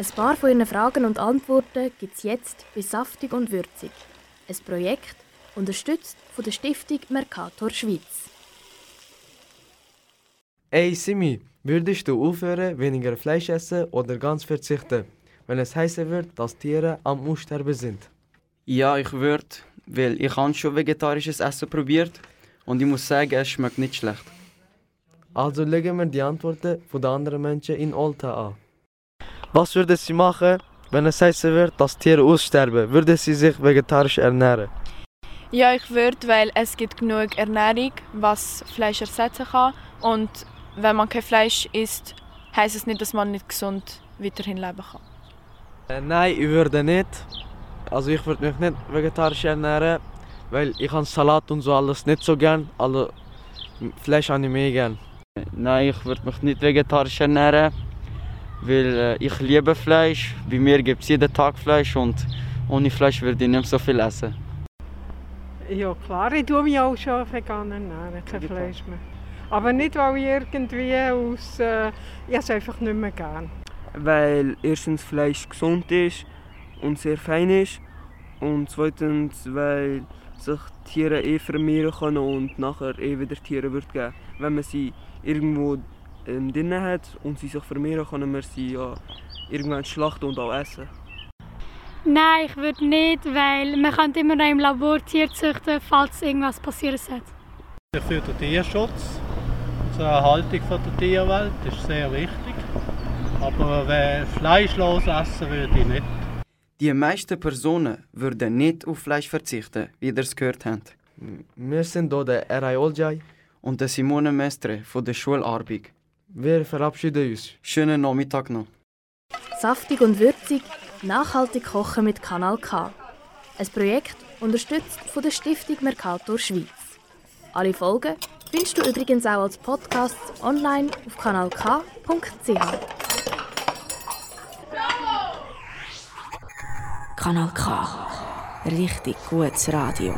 Ein paar von Ihren Fragen und Antworten gibt es jetzt bei Saftig und Würzig. Ein Projekt, unterstützt von der Stiftung Mercator Schweiz. Ey Simi, würdest du aufhören, weniger Fleisch essen oder ganz verzichten, wenn es heißen wird, dass Tiere am Aussterben sind? Ja, ich würde, weil ich habe schon vegetarisches Essen probiert und ich muss sagen, es schmeckt nicht schlecht. Also legen wir die Antworten von den anderen Menschen in Olta an. Was würde sie machen, wenn es heißen wird, dass Tiere aussterben? Würde sie sich vegetarisch ernähren? Ja, ich würde, weil es gibt genug Ernährung, was Fleisch ersetzen kann. Und wenn man kein Fleisch isst, heißt es nicht, dass man nicht gesund weiterhin leben kann. Äh, nein, ich würde nicht. Also ich würde mich nicht vegetarisch ernähren, weil ich habe Salat und so alles nicht so gern. Also Fleisch habe ich mehr gern. Nein, ich würde mich nicht vegetarisch ernähren, weil äh, ich liebe Fleisch. Bei mir gibt es jeden Tag Fleisch und ohne Fleisch würde ich nicht so viel essen. Ja klar, ich tue mich auch schon vegan ernähren, kein Fleisch mehr. Aber nicht, weil ich irgendwie aus... Äh, ich es einfach nicht mehr gern. Weil erstens Fleisch gesund ist und sehr fein ist. Und zweitens, weil sich Tiere eh vermehren können und nachher eh wieder Tiere wird geben. Wenn man sie irgendwo ähm, drin hat und sie sich vermehren, können wir sie ja irgendwann schlachten und auch essen. Nein, ich würde nicht, weil man kann immer noch im Labor Tiere züchten, falls irgendwas passieren sollte. Für den Tierschutz, zur Erhaltung der Tierwelt ist sehr wichtig. Aber wer fleischlos essen würde ich nicht. Die meisten Personen würden nicht auf Fleisch verzichten, wie ihr es gehört habt. Wir sind hier der Eray Oljay Und der Simone Mestre von der Schule Arbig. Wir verabschieden uns. Schönen Nachmittag noch. Saftig und würzig, nachhaltig kochen mit Kanal K. Ein Projekt unterstützt von der Stiftung Mercator Schweiz. Alle Folgen findest du übrigens auch als Podcast online auf kanalk.ch. Kanal K. Richtig gutes Radio.